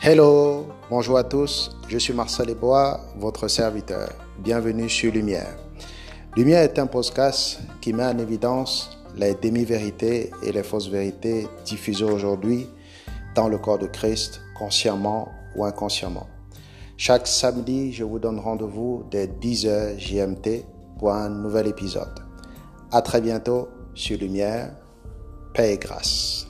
Hello, bonjour à tous, je suis Marcel Ebois, votre serviteur. Bienvenue sur Lumière. Lumière est un podcast qui met en évidence les demi-vérités et les fausses vérités diffusées aujourd'hui dans le corps de Christ, consciemment ou inconsciemment. Chaque samedi, je vous donne rendez-vous dès 10h GMT pour un nouvel épisode. À très bientôt sur Lumière. Paix et grâce.